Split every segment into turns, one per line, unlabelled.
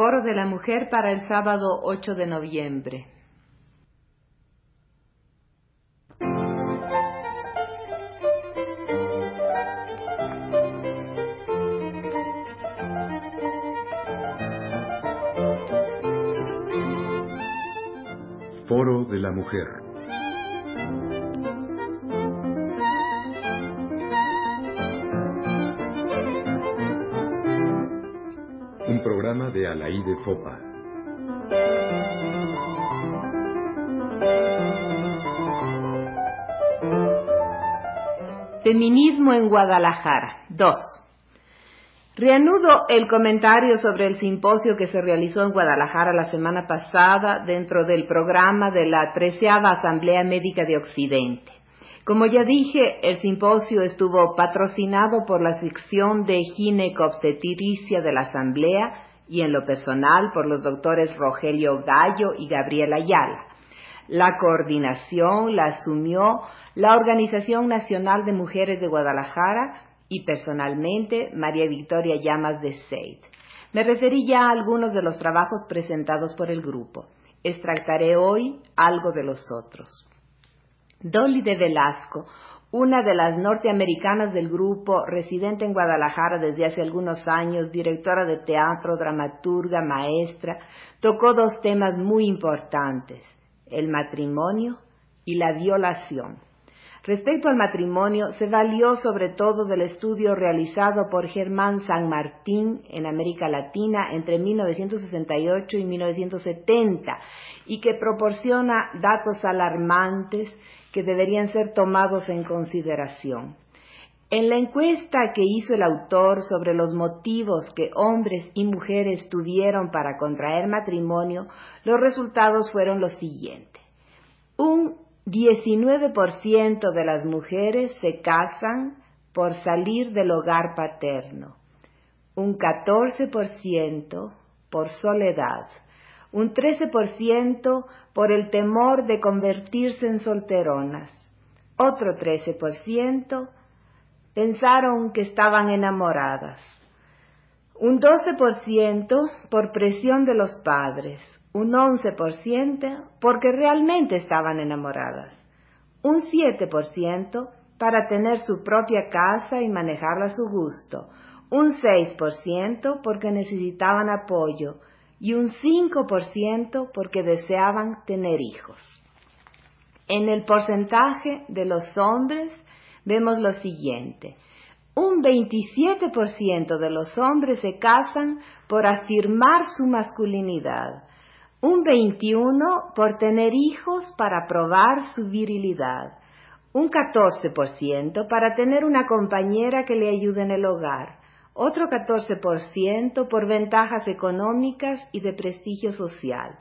Foro de la Mujer para el sábado 8 de noviembre.
Foro de la Mujer. Programa de Alaí Fopa.
Feminismo en Guadalajara. 2. Reanudo el comentario sobre el simposio que se realizó en Guadalajara la semana pasada dentro del programa de la treceava Asamblea Médica de Occidente. Como ya dije, el simposio estuvo patrocinado por la sección de ginecobstetricia de la Asamblea y en lo personal por los doctores Rogelio Gallo y Gabriela Ayala. La coordinación la asumió la Organización Nacional de Mujeres de Guadalajara y personalmente María Victoria Llamas de Seid. Me referí ya a algunos de los trabajos presentados por el grupo. Extractaré hoy algo de los otros. Dolly de Velasco, una de las norteamericanas del grupo, residente en Guadalajara desde hace algunos años, directora de teatro, dramaturga, maestra, tocó dos temas muy importantes, el matrimonio y la violación. Respecto al matrimonio, se valió sobre todo del estudio realizado por Germán San Martín en América Latina entre 1968 y 1970 y que proporciona datos alarmantes que deberían ser tomados en consideración. En la encuesta que hizo el autor sobre los motivos que hombres y mujeres tuvieron para contraer matrimonio, los resultados fueron los siguientes. Un 19% de las mujeres se casan por salir del hogar paterno, un 14% por soledad, un 13% por el temor de convertirse en solteronas, otro 13% pensaron que estaban enamoradas, un 12% por presión de los padres, un 11% porque realmente estaban enamoradas, un 7% para tener su propia casa y manejarla a su gusto, un 6% porque necesitaban apoyo y un 5% porque deseaban tener hijos. En el porcentaje de los hombres vemos lo siguiente. Un 27% de los hombres se casan por afirmar su masculinidad, un 21 por tener hijos para probar su virilidad, un 14% para tener una compañera que le ayude en el hogar, otro 14% por ventajas económicas y de prestigio social,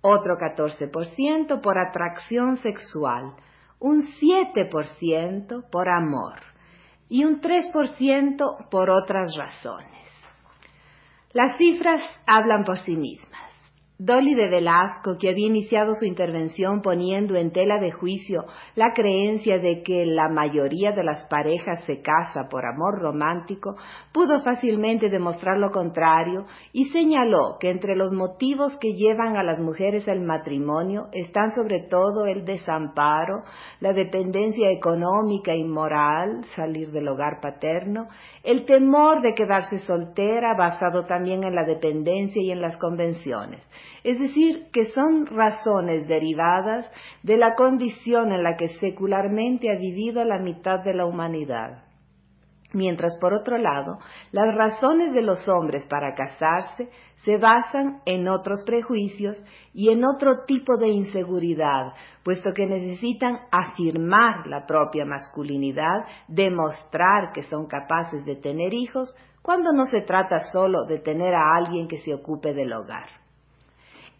otro 14% por atracción sexual, un 7% por amor y un 3% por otras razones. Las cifras hablan por sí mismas. Dolly de Velasco, que había iniciado su intervención poniendo en tela de juicio la creencia de que la mayoría de las parejas se casa por amor romántico, pudo fácilmente demostrar lo contrario y señaló que entre los motivos que llevan a las mujeres al matrimonio están sobre todo el desamparo, la dependencia económica y moral, salir del hogar paterno, el temor de quedarse soltera basado también en la dependencia y en las convenciones es decir, que son razones derivadas de la condición en la que secularmente ha vivido la mitad de la humanidad. Mientras, por otro lado, las razones de los hombres para casarse se basan en otros prejuicios y en otro tipo de inseguridad, puesto que necesitan afirmar la propia masculinidad, demostrar que son capaces de tener hijos, cuando no se trata solo de tener a alguien que se ocupe del hogar.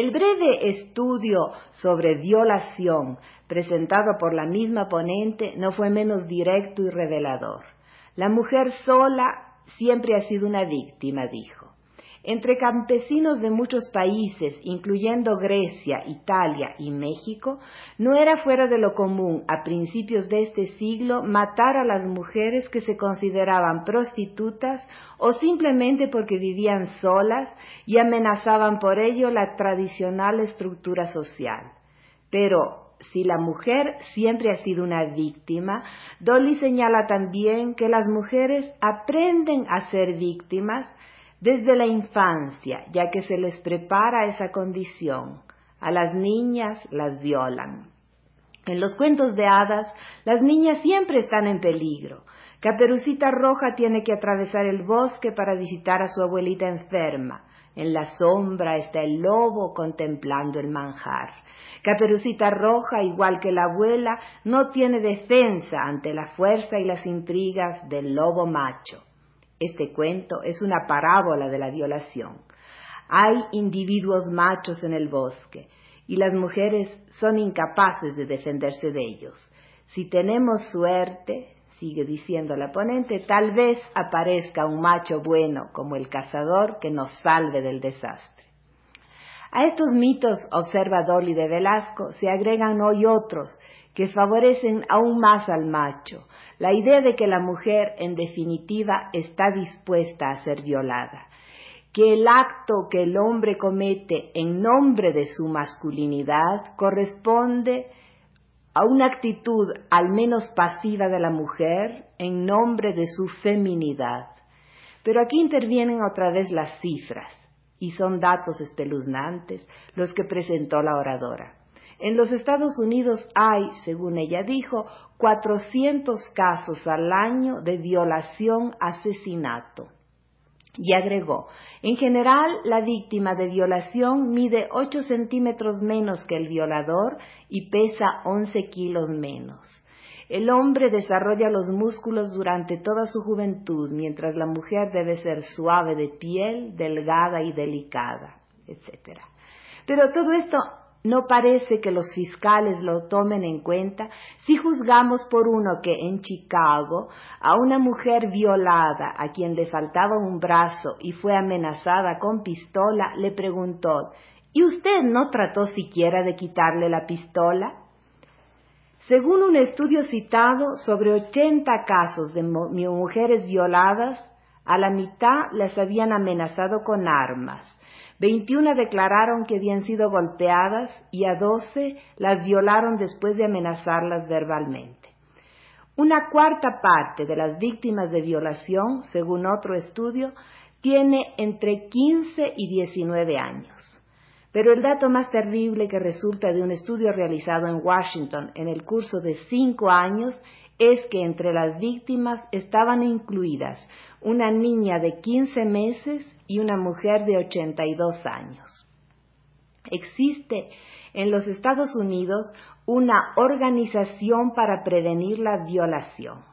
El breve estudio sobre violación presentado por la misma ponente no fue menos directo y revelador. La mujer sola siempre ha sido una víctima, dijo. Entre campesinos de muchos países, incluyendo Grecia, Italia y México, no era fuera de lo común a principios de este siglo matar a las mujeres que se consideraban prostitutas o simplemente porque vivían solas y amenazaban por ello la tradicional estructura social. Pero si la mujer siempre ha sido una víctima, Dolly señala también que las mujeres aprenden a ser víctimas desde la infancia, ya que se les prepara esa condición. A las niñas las violan. En los cuentos de hadas, las niñas siempre están en peligro. Caperucita Roja tiene que atravesar el bosque para visitar a su abuelita enferma. En la sombra está el lobo contemplando el manjar. Caperucita Roja, igual que la abuela, no tiene defensa ante la fuerza y las intrigas del lobo macho. Este cuento es una parábola de la violación. Hay individuos machos en el bosque y las mujeres son incapaces de defenderse de ellos. Si tenemos suerte, sigue diciendo la ponente, tal vez aparezca un macho bueno como el cazador que nos salve del desastre. A estos mitos, observa Dolly de Velasco, se agregan hoy otros que favorecen aún más al macho, la idea de que la mujer, en definitiva, está dispuesta a ser violada, que el acto que el hombre comete en nombre de su masculinidad corresponde a una actitud al menos pasiva de la mujer en nombre de su feminidad. Pero aquí intervienen otra vez las cifras, y son datos espeluznantes los que presentó la oradora. En los Estados Unidos hay, según ella dijo, 400 casos al año de violación-asesinato. Y agregó, en general la víctima de violación mide 8 centímetros menos que el violador y pesa 11 kilos menos. El hombre desarrolla los músculos durante toda su juventud, mientras la mujer debe ser suave de piel, delgada y delicada, etc. Pero todo esto no parece que los fiscales lo tomen en cuenta si juzgamos por uno que en Chicago a una mujer violada a quien le faltaba un brazo y fue amenazada con pistola le preguntó ¿Y usted no trató siquiera de quitarle la pistola? Según un estudio citado, sobre 80 casos de mujeres violadas, a la mitad las habían amenazado con armas 21 declararon que habían sido golpeadas y a 12 las violaron después de amenazarlas verbalmente. Una cuarta parte de las víctimas de violación, según otro estudio, tiene entre 15 y 19 años. Pero el dato más terrible que resulta de un estudio realizado en Washington en el curso de cinco años es que entre las víctimas estaban incluidas una niña de 15 meses y una mujer de 82 años. Existe en los Estados Unidos una organización para prevenir la violación.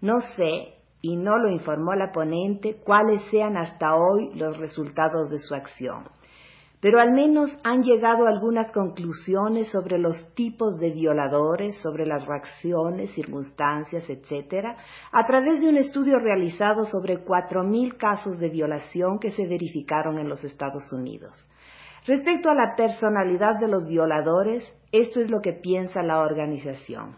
No sé, y no lo informó la ponente, cuáles sean hasta hoy los resultados de su acción pero al menos han llegado algunas conclusiones sobre los tipos de violadores, sobre las reacciones, circunstancias, etc., a través de un estudio realizado sobre 4.000 casos de violación que se verificaron en los Estados Unidos. Respecto a la personalidad de los violadores, esto es lo que piensa la organización.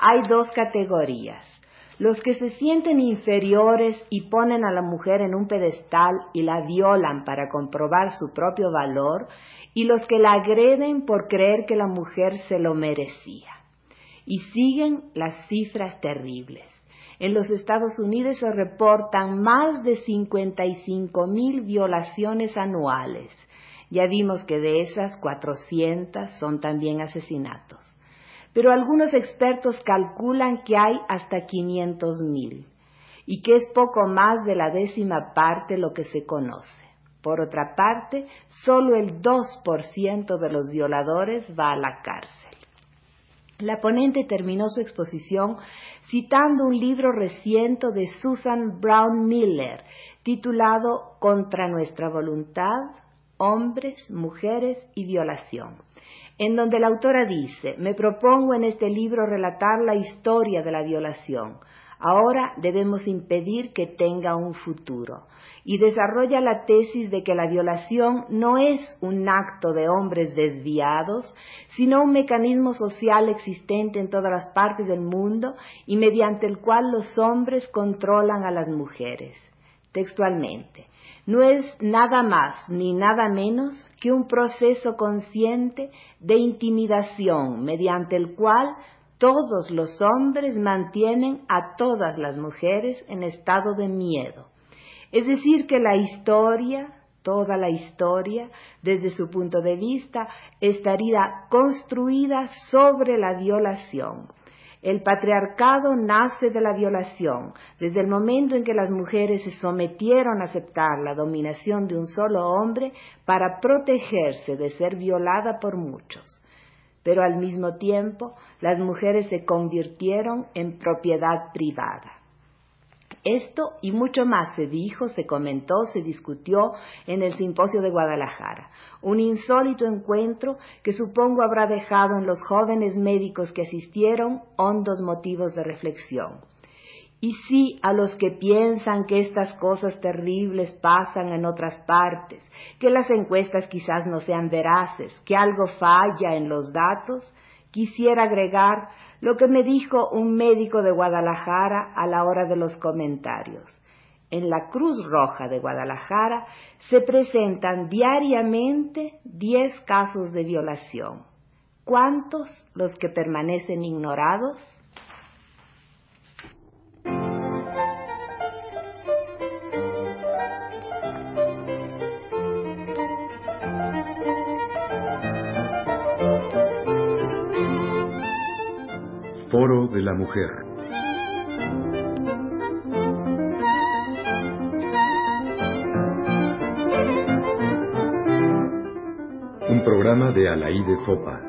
Hay dos categorías los que se sienten inferiores y ponen a la mujer en un pedestal y la violan para comprobar su propio valor, y los que la agreden por creer que la mujer se lo merecía. Y siguen las cifras terribles. En los Estados Unidos se reportan más de 55 mil violaciones anuales. Ya vimos que de esas 400 son también asesinatos pero algunos expertos calculan que hay hasta 500 mil y que es poco más de la décima parte lo que se conoce. Por otra parte, solo el 2% de los violadores va a la cárcel. La ponente terminó su exposición citando un libro reciente de Susan Brown Miller titulado Contra nuestra voluntad, hombres, mujeres y violación en donde la autora dice, me propongo en este libro relatar la historia de la violación, Ahora debemos impedir que tenga un futuro. Y desarrolla la tesis de que la violación no es un acto de hombres desviados, sino un mecanismo social existente en todas las partes del mundo y mediante el cual los hombres controlan a las mujeres. Textualmente, no es nada más ni nada menos que un proceso consciente de intimidación mediante el cual todos los hombres mantienen a todas las mujeres en estado de miedo. Es decir, que la historia, toda la historia, desde su punto de vista, estaría construida sobre la violación. El patriarcado nace de la violación, desde el momento en que las mujeres se sometieron a aceptar la dominación de un solo hombre para protegerse de ser violada por muchos pero al mismo tiempo las mujeres se convirtieron en propiedad privada. Esto y mucho más se dijo, se comentó, se discutió en el simposio de Guadalajara, un insólito encuentro que supongo habrá dejado en los jóvenes médicos que asistieron hondos motivos de reflexión. Y sí a los que piensan que estas cosas terribles pasan en otras partes, que las encuestas quizás no sean veraces, que algo falla en los datos, quisiera agregar lo que me dijo un médico de Guadalajara a la hora de los comentarios. En la Cruz Roja de Guadalajara se presentan diariamente 10 casos de violación. ¿Cuántos los que permanecen ignorados?
Foro de la Mujer. Un programa de Alaí de Fopa.